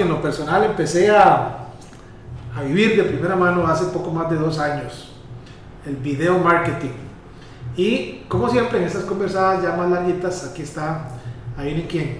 Que en lo personal empecé a, a vivir de primera mano hace poco más de dos años, el video marketing. Y como siempre en estas conversadas ya más larguitas, aquí está, ahí viene quién,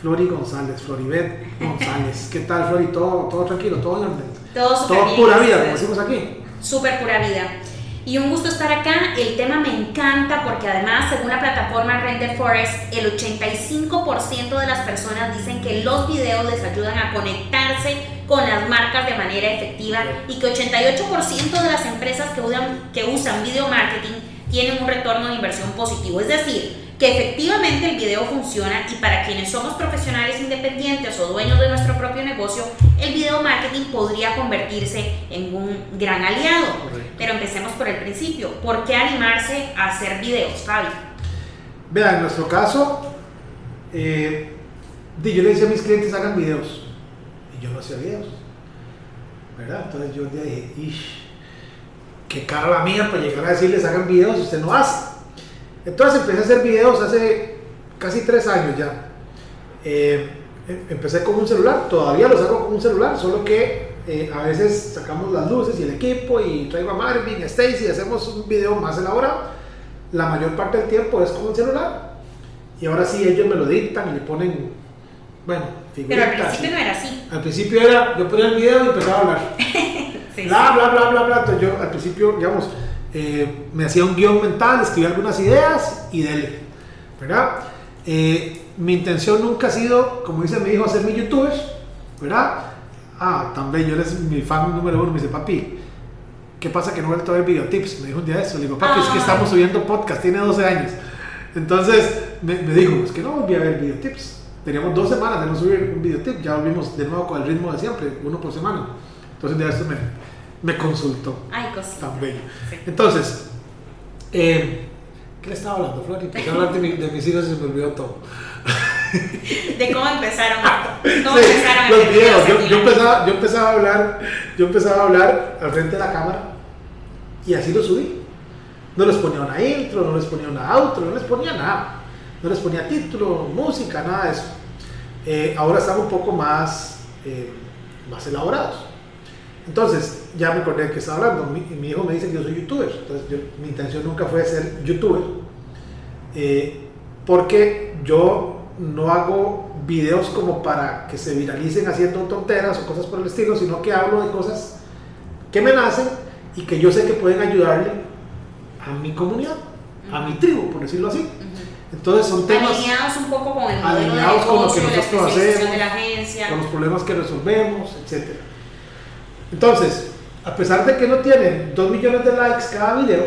Flori González, Floribet González. ¿Qué tal, Flori? ¿Todo, todo tranquilo? ¿Todo en orden? Todo súper Todo bien, pura vida, como decimos aquí. Súper pura vida. Y un gusto estar acá. El tema me encanta porque además, según la plataforma Render Forest, el 85% de las personas dicen que los videos les ayudan a conectarse con las marcas de manera efectiva y que 88% de las empresas que usan, que usan video marketing tienen un retorno de inversión positivo. Es decir, que efectivamente el video funciona y para quienes somos profesionales independientes o dueños de nuestro propio negocio, el video marketing podría convertirse en un gran aliado. Correcto. Pero empecemos por el principio. ¿Por qué animarse a hacer videos, Fabi? Vean, en nuestro caso, eh, yo le decía a mis clientes hagan videos y yo no hacía videos, ¿verdad? Entonces yo un día dije, ish, qué cara la mía para llegar a decirles hagan videos y usted no hace. Entonces empecé a hacer videos hace casi tres años ya. Eh, em- empecé con un celular, todavía los hago con un celular, solo que eh, a veces sacamos las luces y el equipo y traigo a Marvin, a Stacy y hacemos un video más elaborado. La mayor parte del tiempo es con un celular. Y ahora sí ellos me lo dictan y le ponen, bueno, Pero al figuritas. principio no era así. Al principio era, yo ponía el video y empezaba a hablar. Sí, bla, bla, bla, bla, bla. Entonces yo al principio, digamos, eh, me hacía un guion mental, escribía algunas ideas y dele, ¿verdad? Eh, mi intención nunca ha sido, como dice mi hijo, hacer mi youtuber, ¿verdad? Ah, también yo él es mi fan número uno, me dice, papi, ¿qué pasa que no he vuelto a ver videotips? Me dijo un día eso, le digo, papi, es que Ay. estamos subiendo podcast, tiene 12 años. Entonces me, me dijo, es que no volví a ver videotips. Teníamos dos semanas de no subir un videotip, ya volvimos de nuevo con el ritmo de siempre, uno por semana. Entonces de eso me, me consultó, Ay, cosita. tan bello. Sí. Entonces, eh, ¿qué le estaba hablando, Flor? Empecé a hablar de, mi- de mis hijos y se me olvidó todo. De cómo empezaron, cómo Sí, empezaron los videos. Yo, yo empezaba, yo empezaba a hablar, yo empezaba a hablar al frente de la cámara y así lo subí. No les ponía una intro, no les ponía una outro, no les ponía nada. No les ponía título, música, nada de eso. Eh, ahora están un poco más, eh, más elaborados. Entonces, ya me acordé de que estaba hablando. Mi, mi hijo me dice que yo soy youtuber. Entonces, yo- mi intención nunca fue ser youtuber. Eh, porque yo no hago videos como para que se viralicen haciendo tonteras o cosas por el estilo, sino que hablo de cosas que me nacen y que yo sé que pueden ayudarle a mi comunidad, a mi tribu, por decirlo así. Entonces son temas alineados un poco con el modelo de alineados con lo que negocio, la nosotros especialización hacemos, de la agencia. con los problemas que resolvemos, etc. Entonces, a pesar de que no tienen 2 millones de likes cada video,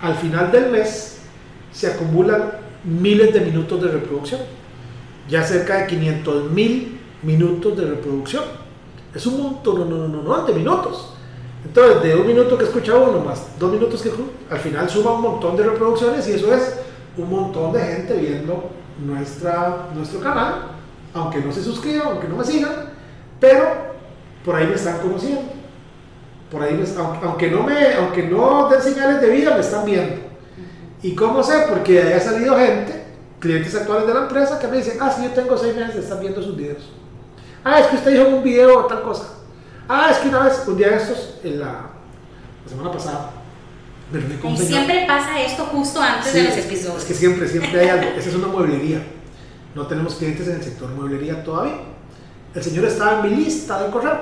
al final del mes se acumulan miles de minutos de reproducción. Ya cerca de 500 mil minutos de reproducción. Es un montón no, no, no, no, de minutos. Entonces, de un minuto que escucha uno más dos minutos que al final suma un montón de reproducciones y eso es un montón de gente viendo nuestra, nuestro canal, aunque no se suscriban, aunque no me sigan, pero por ahí me están conociendo. Por ahí aunque, aunque no me, aunque no den señales de vida, me están viendo. ¿Y cómo sé? Porque haya salido gente, clientes actuales de la empresa, que me dicen, ah, sí, yo tengo seis meses de estar viendo sus videos. Ah, es que usted dijo en un video tal cosa. Ah, es que una vez, un día de estos, en la, la semana pasada, me reuní con Y un señor. siempre pasa esto justo antes Sí, de los episodios. Es que siempre, siempre hay algo. Esa es una mueblería. No tenemos clientes en el sector mueblería todavía. El señor estaba en mi lista de correo,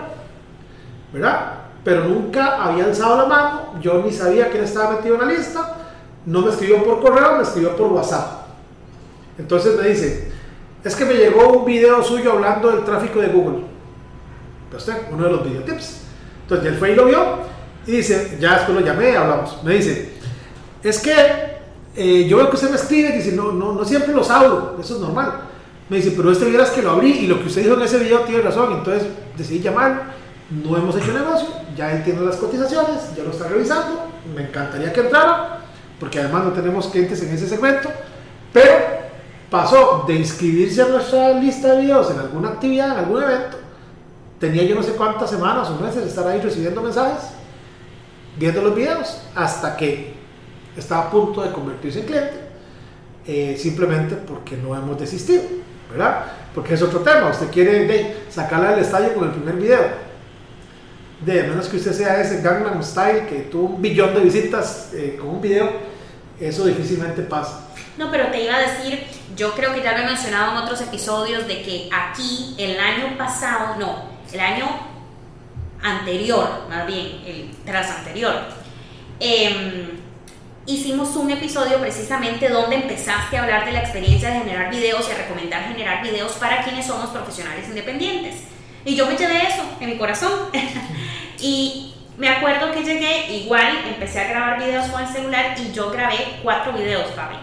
¿verdad? Pero nunca había alzado la mano. Yo ni sabía que él estaba metido en la lista. No me escribió por correo, me escribió por WhatsApp. Entonces me dice, es que me llegó un video suyo hablando del tráfico de Google. ¿Ve usted? Uno de los videotips. Entonces él fue y lo vio y dice, ya después lo llamé, hablamos. Me dice, es que eh, yo veo que usted me escribe, dice, no, no, no siempre los hablo, eso es normal. Me dice, pero este vieras que lo abrí y lo que usted dijo en ese video tiene razón, entonces decidí llamar, no hemos hecho negocio, ya él tiene las cotizaciones, ya lo está revisando, me encantaría que entrara, porque además no tenemos clientes en ese segmento, pero pasó de inscribirse a nuestra lista de videos en alguna actividad, en algún evento, tenía yo no sé cuántas semanas o meses de estar ahí recibiendo mensajes, viendo los videos, hasta que estaba a punto de convertirse en cliente, eh, simplemente porque no hemos desistido, ¿verdad? Porque es otro tema, usted quiere de, sacarla del estadio con el primer video, de menos que usted sea ese Gangnam Style que tuvo un billón de visitas eh, con un video, eso difícilmente pasa. No, pero te iba a decir, yo creo que ya lo he mencionado en otros episodios de que aquí el año pasado, no, el año anterior, más bien, el tras anterior, em, hicimos un episodio precisamente donde empezaste a hablar de la experiencia de generar videos y a recomendar generar videos para quienes somos profesionales independientes. Y yo me llevé eso en mi corazón. y me acuerdo que llegué, igual empecé a grabar videos con el celular y yo grabé cuatro videos, Fabi.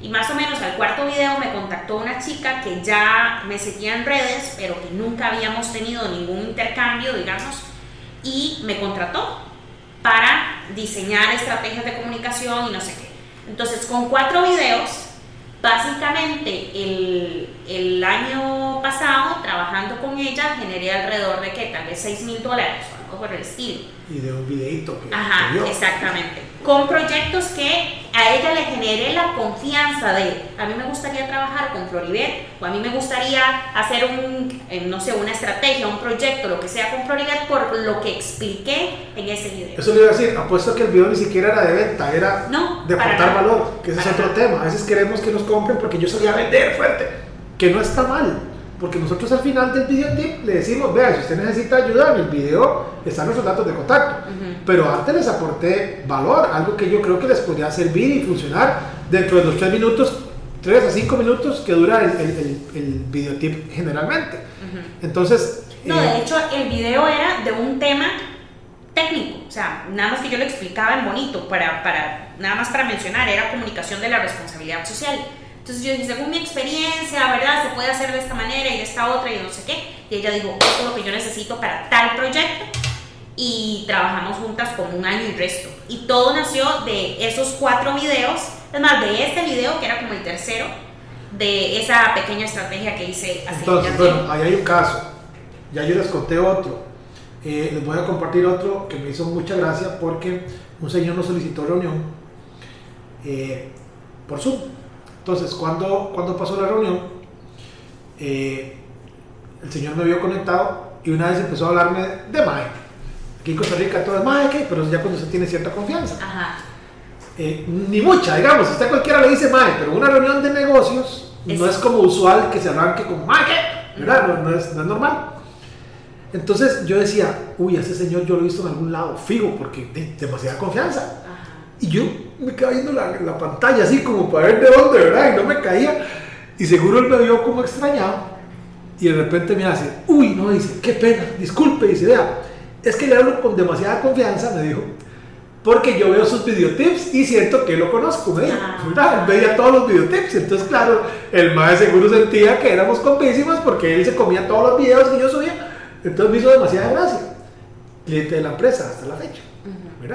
Y más o menos al cuarto video me contactó una chica que ya me seguía en redes, pero que nunca habíamos tenido ningún intercambio, digamos, y me contrató para diseñar estrategias de comunicación y no sé qué. Entonces, con cuatro videos Básicamente, el, el, año pasado, trabajando con ella, generé alrededor de que tal vez 6 mil dólares algo por el estilo. Y de un videito que. Ajá, exactamente. Con proyectos que a ella le genere la confianza de, a mí me gustaría trabajar con Floribet, o a mí me gustaría hacer un, eh, no sé, una estrategia, un proyecto, lo que sea con Floribet, por lo que expliqué en ese video. Eso le iba a decir, apuesto que el video ni siquiera era de venta, era de aportar valor, que ese es otro tema. A veces queremos que nos compren porque yo salía a vender fuerte, que no está mal. Porque nosotros al final del video tip le decimos, vea, si usted necesita ayuda, en el video están nuestros datos de contacto. Pero antes les aporté valor, algo que yo creo que les podría servir y funcionar dentro de los tres minutos, tres a cinco minutos que dura el, el, el, videotip generalmente. Entonces... No, de eh, hecho el video era de un tema técnico, o sea, nada más que yo lo explicaba en bonito, para, para, nada más para mencionar, era comunicación de la responsabilidad social. Entonces yo dije, según mi experiencia, ¿verdad? Se puede hacer de esta manera y de esta otra y no sé qué. Y ella dijo, esto es lo que yo necesito para tal proyecto y trabajamos juntas como un año y resto. Y todo nació de esos cuatro videos, es más, de este video que era como el tercero, de esa pequeña estrategia que hice hace Entonces, bueno, ahí hay un caso, ya yo les conté otro, eh, les voy a compartir otro que me hizo mucha gracia porque un señor nos solicitó reunión eh, por Zoom. Entonces, cuando, cuando pasó la reunión, eh, el señor me vio conectado y una vez empezó a hablarme de MAE Aquí en Costa Rica todo es mae, pero ya cuando se tiene cierta confianza. Ajá. Eh, ni mucha, digamos, usted cualquiera le dice mae, pero una reunión de negocios no es como usual que se arranque con mae, ¿verdad? No, es, normal. Entonces yo decía, uy, ese señor yo lo he visto en algún lado, fijo, porque de, demasiada confianza. Y yo me quedaba viendo la, la, pantalla así como para ver de dónde, ¿verdad? Y no me caía. Y seguro él me vio como extrañado. Y de repente me hace, uy, no, dice, qué pena, disculpe, dice, vea es que le hablo con demasiada confianza, me dijo, porque yo veo sus videotips y siento que lo conozco, me dijo, ah. veía todos los videotips, entonces claro, el más seguro sentía que éramos compísimas porque él se comía todos los videos que yo subía, entonces me hizo demasiada gracia. Cliente de la empresa hasta la fecha,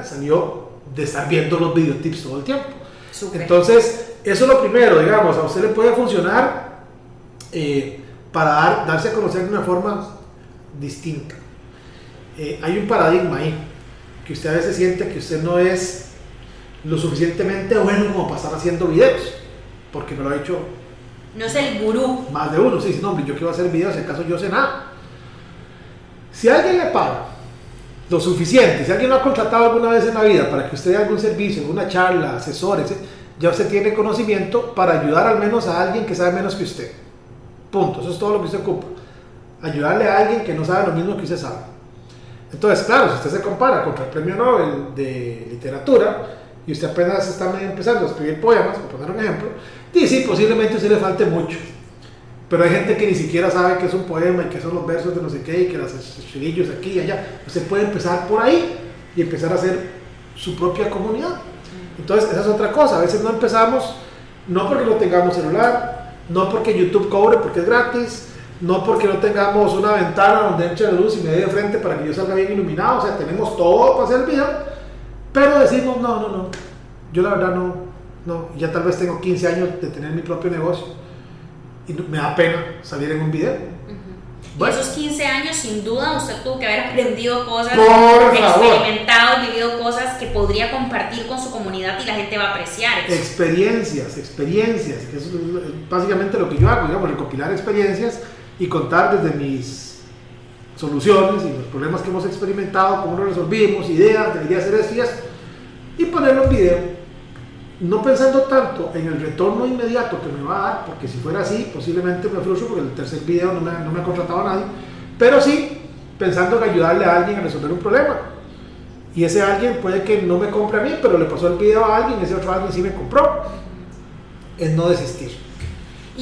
Salió de estar viendo los videotips todo el tiempo. Entonces, eso es lo primero, digamos, a usted le puede funcionar eh, para darse a conocer de una forma distinta. Eh, hay un paradigma ahí, que usted a veces siente que usted no es lo suficientemente bueno como para estar haciendo videos, porque me lo ha dicho. No es el gurú. Más de uno, sí, no, hombre, yo quiero hacer videos, en caso yo sé nada. Si alguien le paga lo suficiente, si alguien lo ha contratado alguna vez en la vida para que usted dé algún servicio, alguna charla, asesores, ya usted tiene conocimiento para ayudar al menos a alguien que sabe menos que usted. Punto, eso es todo lo que usted ocupa. Ayudarle a alguien que no sabe lo mismo que usted sabe. Entonces, claro, si usted se compara contra el premio Nobel de literatura y usted apenas está empezando a escubrir poemas, por poner un ejemplo, sí, sí, posiblemente usted le falte mucho. Pero hay gente que ni siquiera sabe qué es un poema y qué son los versos de no sé qué y que los estribillos aquí y allá. Usted puede empezar por ahí y empezar a hacer su propia comunidad. Entonces, esa es otra cosa. A veces no empezamos, no porque no tengamos celular, no porque YouTube cobre porque es gratis, no porque no tengamos una ventana donde entre la luz y me dé de frente para que yo salga bien iluminado. O sea, tenemos todo para hacer el video, pero decimos, no, no, no. Yo la verdad no, no. Ya tal vez tengo 15 años de tener mi propio negocio y me da pena salir en un video. Y esos 15 años, sin duda, usted tuvo que haber aprendido cosas, experimentado, vivido cosas que podría compartir con su comunidad y la gente va a apreciar. Experiencias, experiencias. Eso es básicamente lo que yo hago, digamos, recopilar experiencias y contar desde mis soluciones y los problemas que hemos experimentado, cómo lo resolvimos, ideas, debería hacer esto y y ponerlo en video no pensando tanto en el retorno inmediato que me va a dar, porque si fuera así, posiblemente me frustro porque el tercer video no me, no me ha contratado a nadie, pero sí pensando en ayudarle a alguien a resolver un problema. Y ese alguien puede que no me compre a mí, pero le pasó el video a alguien, ese otro alguien sí me compró. Es no desistir.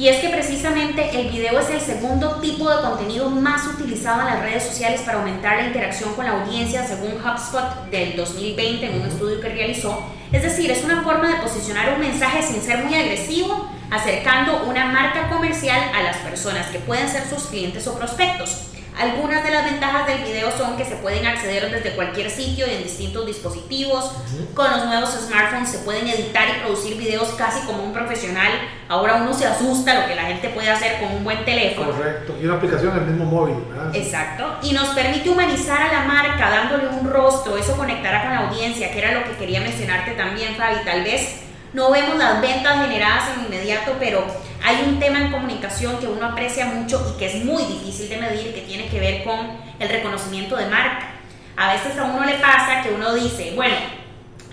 Y es que precisamente el video es el segundo tipo de contenido más utilizado en las redes sociales para aumentar la interacción con la audiencia, según HubSpot del 2020 en un estudio que realizó. Es decir, es una forma de posicionar un mensaje sin ser muy agresivo, acercando una marca comercial a las personas que pueden ser sus clientes o prospectos. Algunas de las ventajas del video son que se pueden acceder desde cualquier sitio y en distintos dispositivos. Con los nuevos smartphones se pueden editar y producir videos casi como un profesional. Ahora uno se asusta lo que la gente puede hacer con un buen teléfono. Correcto. Y una aplicación en el mismo móvil. ¿verdad? Exacto. Y nos permite humanizar a la marca dándole un rostro. Eso conectará con la audiencia, que era lo que quería mencionarte también, Fabi. Tal vez no vemos las ventas generadas en inmediato, pero hay un tema en comunicación que uno aprecia mucho y que es muy difícil de medir, que tiene que ver con el reconocimiento de marca. A veces a uno le pasa que uno dice, bueno,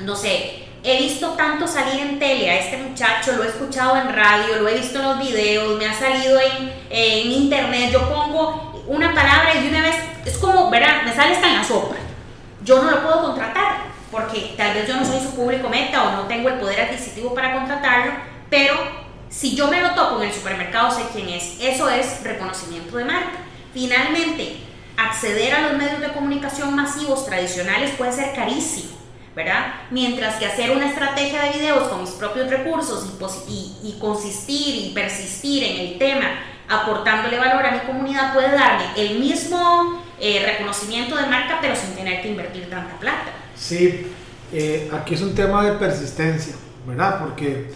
no sé, he visto tanto salir en tele a este muchacho, lo he escuchado en radio, lo he visto en los videos, me ha salido en, internet, yo pongo una palabra y una vez, es como, verán, me sale hasta en la sopa. Yo no lo puedo contratar porque tal vez yo no soy su público meta o no tengo el poder adquisitivo para contratarlo, pero si yo me lo topo en el supermercado sé quién es. Eso es reconocimiento de marca. Finalmente, acceder a los medios de comunicación masivos tradicionales puede ser carísimo, ¿verdad? Mientras que hacer una estrategia de videos con mis propios recursos y, y consistir y persistir en el tema aportándole valor a mi comunidad puede darme el mismo eh, reconocimiento de marca pero sin tener que invertir tanta plata. Sí, eh, aquí es un tema de persistencia, ¿verdad? Porque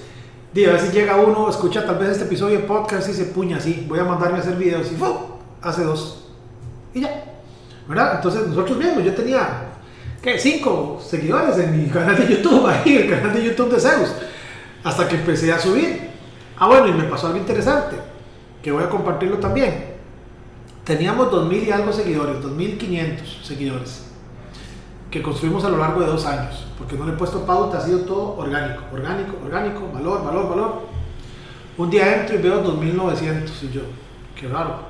a veces llega uno, escucha tal vez este episodio de podcast y se puña así, voy a mandarme a hacer videos y ¡fum! hace dos. Y ya, ¿verdad? Entonces nosotros mismos, yo tenía, ¿qué? Cinco seguidores en mi canal de YouTube, ahí, el canal de YouTube de Zeus, hasta que empecé a subir. Ah, bueno, y me pasó algo interesante, que voy a compartirlo también. Teníamos 2.000 y algo seguidores, 2.500 seguidores que construimos a lo largo de dos años, porque no le he puesto pauta, ha sido todo orgánico, orgánico, orgánico, valor, valor, valor. Un día entro y veo 2900 y yo, qué raro.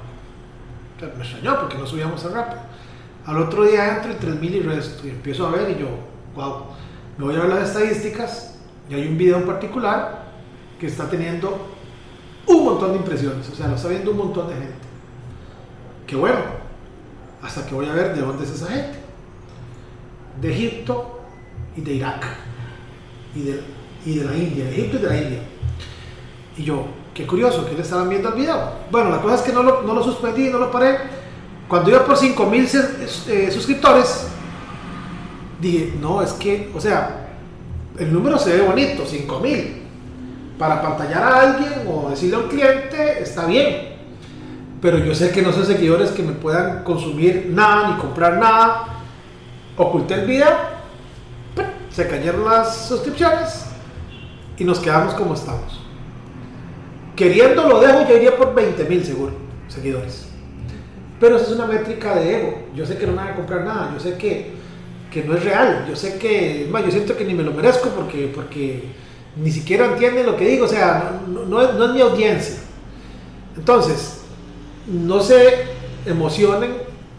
me extrañó porque no subíamos tan rápido. Al otro día entro y 3000 y resto, y empiezo a ver y yo, wow, me voy a ver las estadísticas y hay un video en particular que está teniendo un montón de impresiones, o sea, lo está viendo un montón de gente. Qué bueno, hasta que voy a ver de dónde es esa gente de Egipto y de Irak y de, y de la India, de Egipto y de la India. Y yo, qué curioso, que le estaban viendo el video. Bueno, la cosa es que no lo, no lo suspendí, no lo paré. Cuando iba por 5000 eh, suscriptores, dije, no, es que, o sea, el número se ve bonito, 5000. Para pantallar a alguien o decirle a un cliente, está bien. Pero yo sé que no son seguidores que me puedan consumir nada ni comprar nada oculté el video, se cayeron las suscripciones y nos quedamos como estamos. Queriendo lo dejo, yo iría por 20 mil seguro, seguidores. Pero eso es una métrica de ego. Yo sé que no me van a comprar nada, yo sé que, que no es real, yo sé que, más, yo siento que ni me lo merezco porque, porque ni siquiera entienden lo que digo, o sea, no, no, es, no es mi audiencia. Entonces, no se emocionen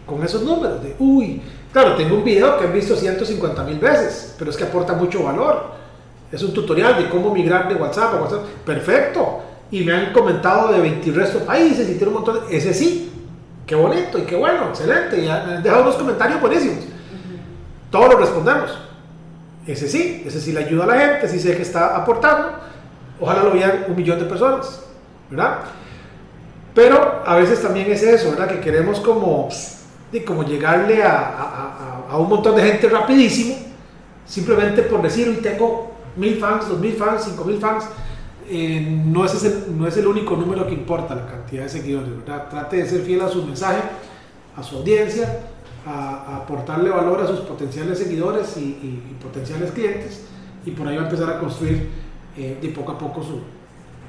con esos números de, uy, Claro, tengo un video que han visto 150 mil veces, pero es que aporta mucho valor. Es un tutorial de cómo migrar de WhatsApp a WhatsApp. Perfecto. y me han comentado de 20 restos países y tiene un montón de... Ese sí, qué bonito y qué bueno, excelente. Y han dejado unos comentarios buenísimos. Todos los respondemos. Ese sí, ese sí le ayuda a la gente, sí sé que está aportando. Ojalá lo vean un millón de personas, ¿verdad? Pero a veces también es eso, ¿verdad? Que queremos como, como llegarle a, a, a un montón de gente rapidísimo, simplemente por decir, hoy tengo mil fans, dos mil fans, cinco mil fans eh, no, es el, no es el único número que importa, la cantidad de seguidores, ¿verdad? Trate de ser fiel a su mensaje, a su audiencia, a, aportarle valor a sus potenciales seguidores y, potenciales clientes, y por ahí va a empezar a construir eh, de poco a poco su,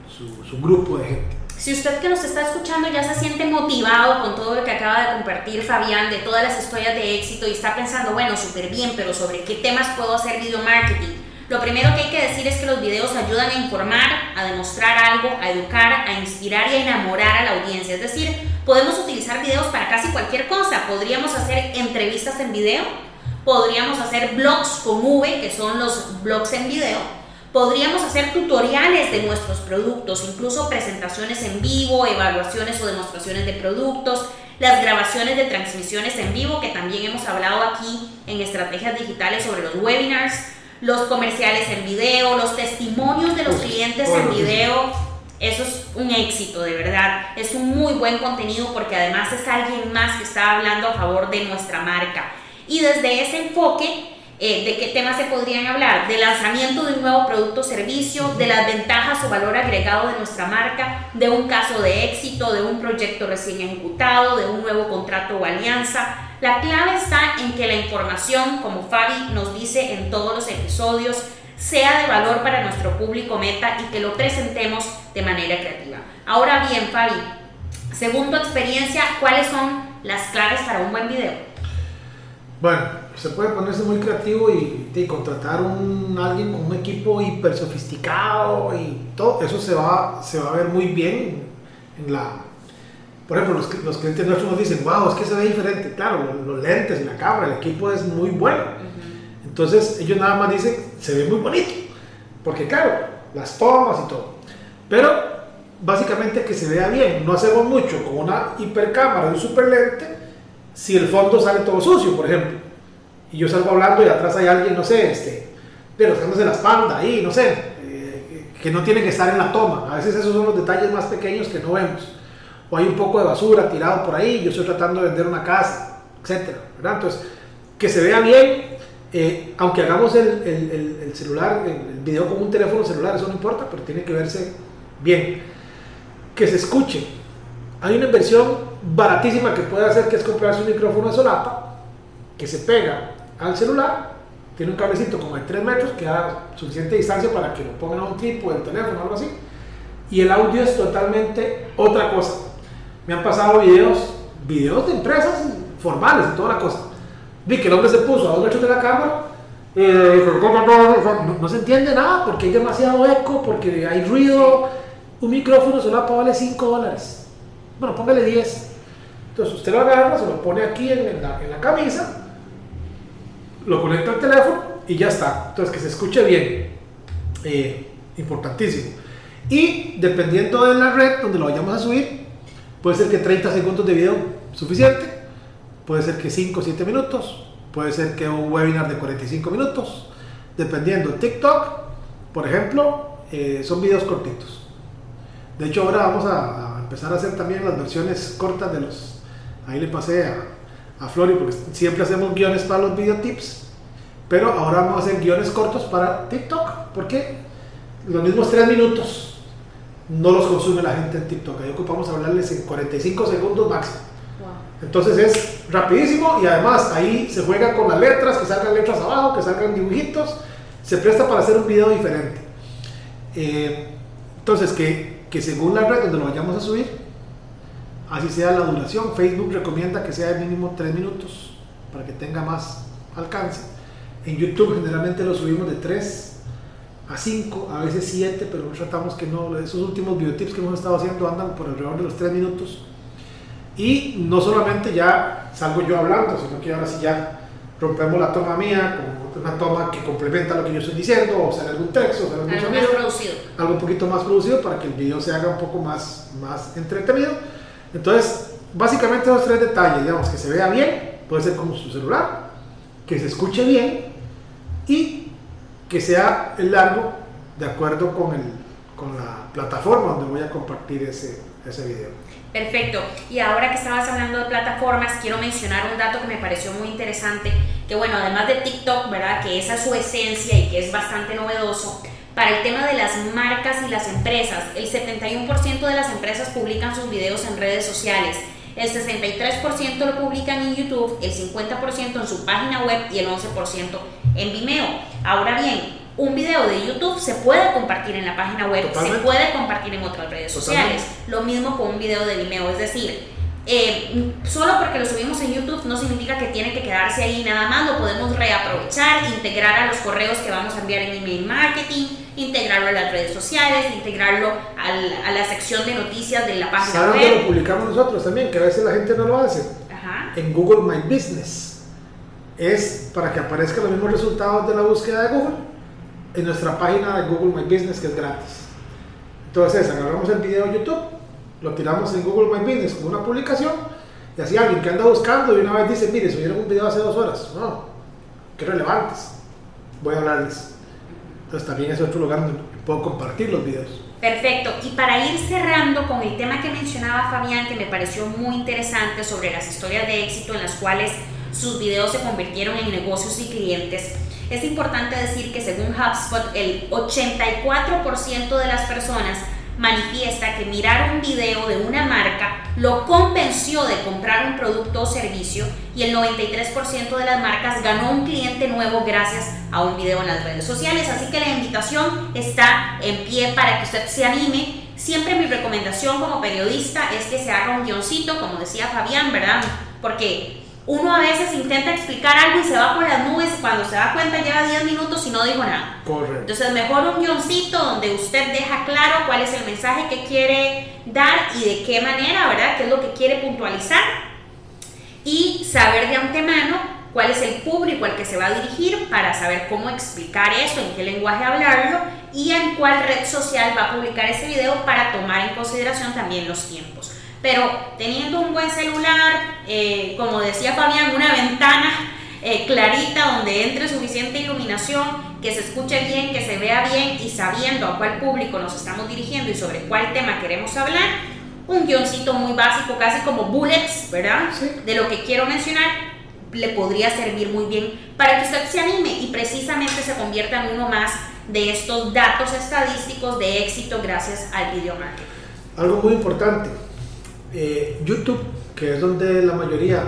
su, su grupo de gente. Si usted que nos está escuchando ya se siente motivado con todo lo que acaba de compartir Fabián, de todas las historias de éxito y está pensando, bueno, súper bien, pero sobre qué temas puedo hacer video marketing, lo primero que hay que decir es que los videos ayudan a informar, a demostrar algo, a educar, a inspirar y a enamorar a la audiencia. Es decir, podemos utilizar videos para casi cualquier cosa. Podríamos hacer entrevistas en video, podríamos hacer blogs con V, que son los blogs en video. Podríamos hacer tutoriales de nuestros productos, incluso presentaciones en vivo, evaluaciones o demostraciones de productos, las grabaciones de transmisiones en vivo, que también hemos hablado aquí en estrategias digitales sobre los webinars los comerciales en video, los testimonios de los clientes en video. Eso es un éxito, de verdad. Es un muy buen contenido porque además es alguien más que está hablando a favor de nuestra marca. Y desde ese enfoque, eh, ¿de qué temas se podrían hablar? De lanzamiento de un nuevo producto o servicio, de las ventajas o valor agregado de nuestra marca, de un caso de éxito, de un proyecto recién ejecutado, de un nuevo contrato o alianza, la clave está en que la información, como Fabi nos dice en todos los episodios, sea de valor para nuestro público meta y que lo presentemos de manera creativa. Ahora bien, Fabi, según tu experiencia, ¿cuáles son las claves para un buen video? Bueno, se puede ponerse muy creativo y, contratar un alguien con un equipo hiper sofisticado y todo eso se va, se va a ver muy bien en la, por ejemplo, los, los, clientes nuestros nos dicen, wow, es que se ve diferente. Claro, los, lentes la cámara, el equipo es muy bueno. Entonces, ellos nada más dicen, se ve muy bonito. Porque, claro, las tomas y todo. Pero, básicamente, que se vea bien. No hacemos mucho con una hipercámara y un super lente si el fondo sale todo sucio, por ejemplo. Y yo salgo hablando y atrás hay alguien, no sé, este, pero de la espalda ahí, no sé, eh, que no tiene que estar en la toma. A veces esos son los detalles más pequeños que no vemos o hay un poco de basura tirado por ahí, yo estoy tratando de vender una casa, etcétera, Entonces, que se vea bien, eh, aunque hagamos el, el, el, celular, el video con un teléfono celular, eso no importa, pero tiene que verse bien. Que se escuche. Hay una inversión baratísima que puede hacer, que es comprarse un micrófono de solapa, que se pega al celular, tiene un cablecito como de 3 metros, que da suficiente distancia para que lo pongan a un trípode del teléfono algo así. Y el audio es totalmente otra cosa me han pasado videos, videos de empresas formales y toda la cosa. Vi que el hombre se puso a dos metros de la cámara, eh, no, se entiende nada porque hay demasiado eco, porque hay ruido. Un micrófono solo vale 5 dólares. Bueno, póngale 10. Entonces usted lo agarra, se lo pone aquí en, la, en la camisa, lo conecta al teléfono y ya está. Entonces que se escuche bien. Eh, importantísimo. Y dependiendo de la red donde lo vayamos a subir, Puede ser que 30 segundos de video suficiente, puede ser que 5 o 7 minutos, puede ser que un webinar de 45 minutos, dependiendo. TikTok, por ejemplo, eh, son videos cortitos. De hecho, ahora vamos a, empezar a hacer también las versiones cortas de los. Ahí le pasé a, a Flori, porque siempre hacemos guiones para los videotips, pero ahora vamos a hacer guiones cortos para TikTok, porque los mismos 3 minutos no los consume la gente en TikTok. Ahí ocupamos hablarles en 45 segundos máximo. Entonces es rapidísimo y además ahí se juega con las letras, que salgan letras abajo, que salgan dibujitos. Se presta para hacer un video diferente. Eh, entonces, que, que, según la red donde lo vayamos a subir, así sea la duración. Facebook recomienda que sea de mínimo 3 minutos para que tenga más alcance. En YouTube generalmente lo subimos de 3 a 5, a veces 7, pero tratamos que no, esos últimos videotips que hemos estado haciendo andan por alrededor de los 3 minutos. Y no solamente ya salgo yo hablando, sino que ahora sí ya rompemos la toma mía con una toma que complementa lo que yo estoy diciendo, o sale algún texto, o Algo más producido. algo un poquito más producido para que el video se haga un poco más, más entretenido. Entonces, básicamente esos tres detalles, digamos, que se vea bien, puede ser como su celular, que se escuche bien y que sea el largo de acuerdo con, el, con la plataforma donde voy a compartir ese, ese video. Perfecto. Y ahora que estabas hablando de plataformas, quiero mencionar un dato que me pareció muy interesante, que bueno, además de TikTok, ¿verdad? Que esa es su esencia y que es bastante novedoso. Para el tema de las marcas y las empresas, el 71% de las empresas publican sus videos en redes sociales, el 63% lo publican en YouTube, el 50% en su página web y el 11% en Vimeo. Ahora bien, un video de YouTube se puede compartir en la página web, Totalmente. se puede compartir en otras redes Totalmente. sociales. Lo mismo con un video de Vimeo, es decir, eh, solo porque lo subimos en YouTube no significa que tiene que quedarse ahí nada más, lo podemos reaprovechar, integrar a los correos que vamos a enviar en email marketing, integrarlo a las redes sociales, integrarlo al- a la sección de noticias de la página ¿Saben dónde lo web. publicamos nosotros también? Que a veces la gente no lo hace. Ajá. En Google My Business. Es para que aparezcan los mismos resultados de la búsqueda de Google en nuestra página de Google My Business que es gratis. Entonces agarramos el video de YouTube, lo tiramos en Google My Business como una publicación y así alguien que anda buscando y una vez dice, mire, subieron un video hace dos horas. No, qué relevantes. Voy a hablarles. Entonces también es otro lugar donde puedo compartir los videos. Perfecto. Y para ir cerrando con el tema que mencionaba Fabián, que me pareció muy interesante sobre las historias de éxito en las cuales sus videos se convirtieron en negocios y clientes, es importante decir que según HubSpot, el 84% de las personas manifiesta que mirar un video de una marca lo convenció de comprar un producto o servicio y el 93% de las marcas ganó un cliente nuevo gracias a un video en las redes sociales. Así que la invitación está en pie para que usted se anime. Siempre mi recomendación como periodista es que se haga un guioncito, como decía Fabián, ¿verdad? Porque uno a veces intenta explicar algo y se va por las nubes y cuando se da cuenta lleva 10 minutos y no dijo nada. Correcto. Entonces, mejor un guioncito donde usted deja claro cuál es el mensaje que quiere dar y de qué manera, ¿verdad? ¿Qué es lo que quiere puntualizar? Y saber de antemano cuál es el público al que se va a dirigir para saber cómo explicar eso, en qué lenguaje hablarlo y en cuál red social va a publicar ese video para tomar en consideración también los tiempos. Pero teniendo un buen celular, eh, como decía Fabián, una ventana eh, clarita donde entre suficiente iluminación, que se escuche bien, que se vea bien y sabiendo a cuál público nos estamos dirigiendo y sobre cuál tema queremos hablar, un guioncito muy básico, casi como bullets, ¿verdad? Sí. De lo que quiero mencionar, le podría servir muy bien para que usted se anime y precisamente se convierta en uno más de estos datos estadísticos de éxito gracias al video marketing. Algo muy importante, eh, YouTube, que es donde la mayoría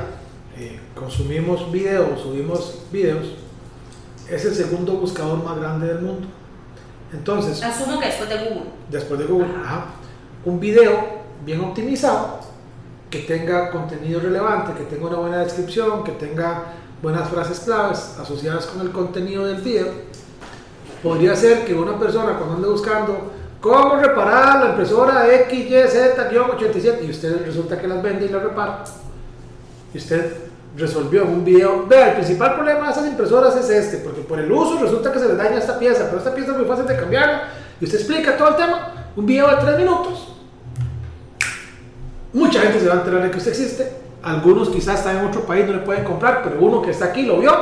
eh, consumimos videos, subimos videos, es el segundo buscador más grande del mundo. Entonces, Asumo que después de Google. después de Google, ajá, un video bien optimizado, que tenga contenido relevante, que tenga una buena descripción, que tenga buenas frases claves asociadas con el contenido del video, podría ser que una persona cuando ande buscando cómo reparar la impresora XYZ-87 y usted resulta que las vende y las repara, y usted resolvió un video, vea, el principal problema de esas impresoras es este, porque por el uso resulta que se les daña esta pieza, pero esta pieza es muy fácil de cambiarla, y usted explica todo el tema, un video de 3 minutos. Mucha gente se va a enterar de que usted existe, algunos quizás están en otro país, no le pueden comprar, pero uno que está aquí lo vio,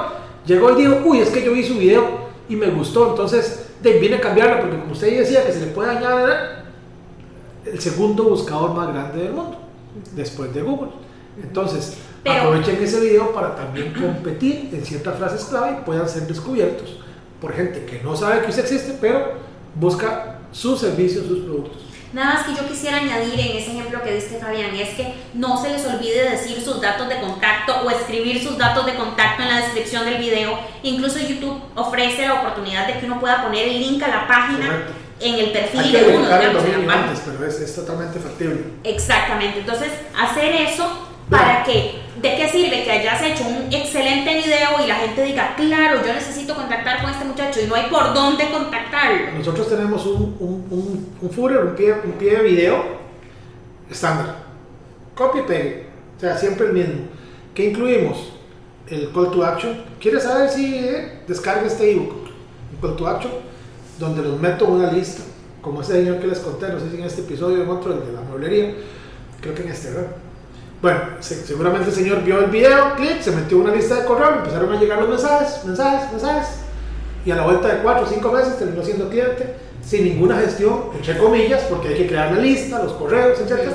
llegó y dijo, uy, es que yo vi su video y me gustó, entonces de, vine a cambiarlo, porque como usted decía que se le puede añadir el segundo buscador más grande del mundo, después de Google. Entonces, Pero- aprovechen ese video para también competir en ciertas frases clave y puedan ser descubiertos por gente que no sabe que usted existe, pero busca sus servicios, sus productos. Nada más que yo quisiera añadir en ese ejemplo que diste Fabián es que no se les olvide decir sus datos de contacto o escribir sus datos de contacto en la descripción del video. Incluso YouTube ofrece la oportunidad de que uno pueda poner el link a la página Correcto. en el perfil Hay que de uno, digamos, en la antes, pero es, es totalmente factible. Exactamente, entonces hacer eso para que, ¿de qué sirve que hayas hecho un excelente video y la gente diga, claro, yo necesito contactar con este muchacho y no hay por dónde contactarlo? Nosotros tenemos un, un, un, un footer, un pie, un pie de video estándar. Copia y pegue. O sea, siempre el mismo. ¿Qué incluimos? el call to action. ¿Quieres saber si eh, descarga este ebook? Un call to action donde los meto una lista, como ese señor que les conté, no sé si en este episodio o en otro, el de la mueblería, creo que en este, ¿verdad? Bueno, seguramente el señor vio el video, clic, se metió una lista de correo, empezaron a llegar los mensajes, mensajes, mensajes, y a la vuelta de cuatro o cinco meses terminó siendo cliente sin ninguna gestión, entre comillas, porque hay que crear la lista, los correos, etc.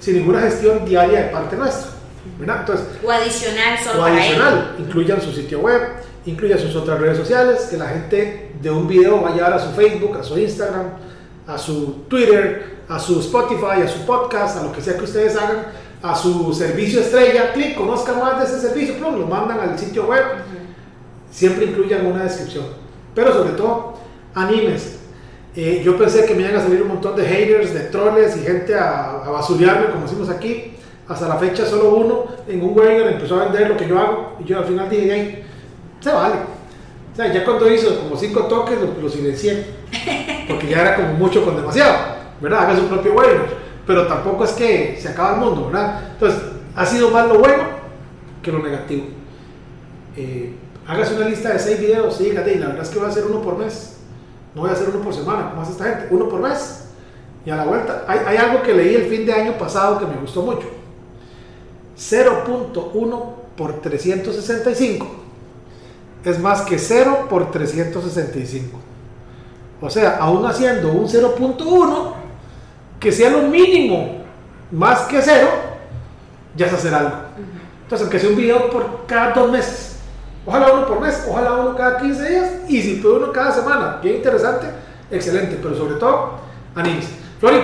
Sin ninguna gestión diaria de parte nuestra. Entonces, o adicional solo o adicional, incluyan su sitio web, incluyan sus otras redes sociales, que la gente de un video va a su Facebook, a su Instagram, a su Twitter, a su Spotify, a su podcast, a lo que sea que ustedes hagan, a su servicio estrella, clic, conozcan más de ese servicio, lo mandan al sitio web, siempre incluyan una descripción. Pero sobre todo, anímense. Eh, yo pensé que me iban a salir un montón de haters, de troles y gente a, a basurearme, como decimos aquí. Hasta la fecha solo uno en un webinar empezó a vender lo que yo hago y yo al final dije, se vale. O sea, ya cuando hizo como cinco toques lo, lo silencié, porque ya era como mucho con demasiado, ¿verdad? Haga su propio webinar, pero tampoco es que se acaba el mundo, ¿verdad? Entonces, ha sido más lo bueno que lo negativo. Eh, hágase una lista de seis videos, sí, la verdad es que voy a hacer uno por mes, no voy a hacer uno por semana, como hace esta gente, uno por mes. Y a la vuelta, hay, hay algo que leí el fin de año pasado que me gustó mucho 0.1 por 365 es más que 0 por 365. O sea, aún haciendo un 0.1 que sea lo mínimo más que 0, ya es hacer algo. Entonces, aunque sea un video por cada dos meses, ojalá uno por mes, ojalá uno cada 15 días, y si puede uno cada semana, bien interesante, excelente, pero sobre todo, anímese. Flori,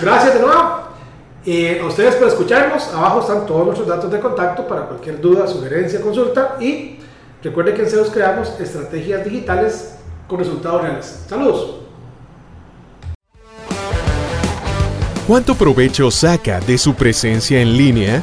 gracias de nuevo. Eh, a ustedes por escucharnos. Abajo están todos nuestros datos de contacto para cualquier duda, sugerencia, consulta. Y recuerden que en CEOs creamos estrategias digitales con resultados reales. Saludos. ¿Cuánto provecho saca de su presencia en línea?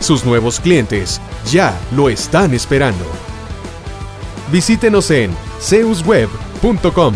Sus nuevos clientes ya lo están esperando. Visítenos en zeusweb.com.